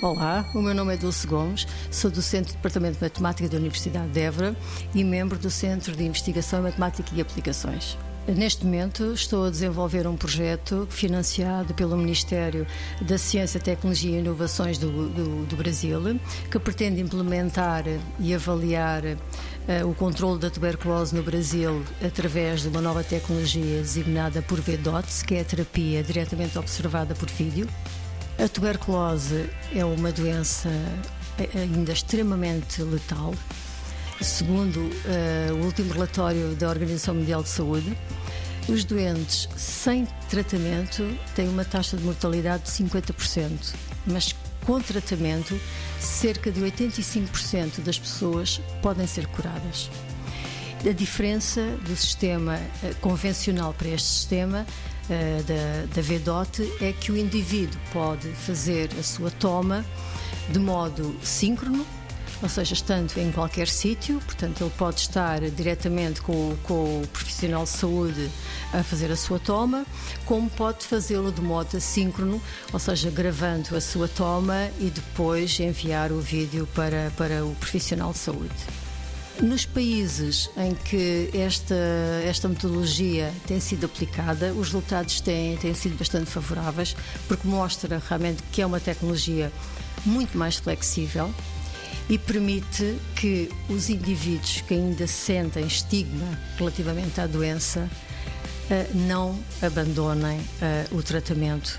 Olá, o meu nome é Dulce Gomes, sou do Centro de Departamento de Matemática da Universidade de Évora e membro do Centro de Investigação em Matemática e Aplicações. Neste momento estou a desenvolver um projeto financiado pelo Ministério da Ciência, Tecnologia e Inovações do, do, do Brasil, que pretende implementar e avaliar uh, o controle da tuberculose no Brasil através de uma nova tecnologia designada por VDOTS, que é a terapia diretamente observada por vídeo. A tuberculose é uma doença eh, ainda extremamente letal. Segundo uh, o último relatório da Organização Mundial de Saúde, os doentes sem tratamento têm uma taxa de mortalidade de 50%, mas com tratamento, cerca de 85% das pessoas podem ser curadas. A diferença do sistema eh, convencional para este sistema uh, da, da VDOT é que o indivíduo pode fazer a sua toma de modo síncrono, ou seja, estando em qualquer sítio, portanto, ele pode estar diretamente com, com, o profissional de saúde a fazer a sua toma, como pode fazê-lo de modo assíncrono, ou seja, gravando a sua toma e depois enviar o vídeo para, para o profissional de saúde. Nos países em que esta, esta metodologia tem sido aplicada, os resultados têm, têm sido bastante favoráveis, porque mostra realmente que é uma tecnologia muito mais flexível e permite que os indivíduos que ainda sentem estigma relativamente à doença eh, não abandonem eh, o tratamento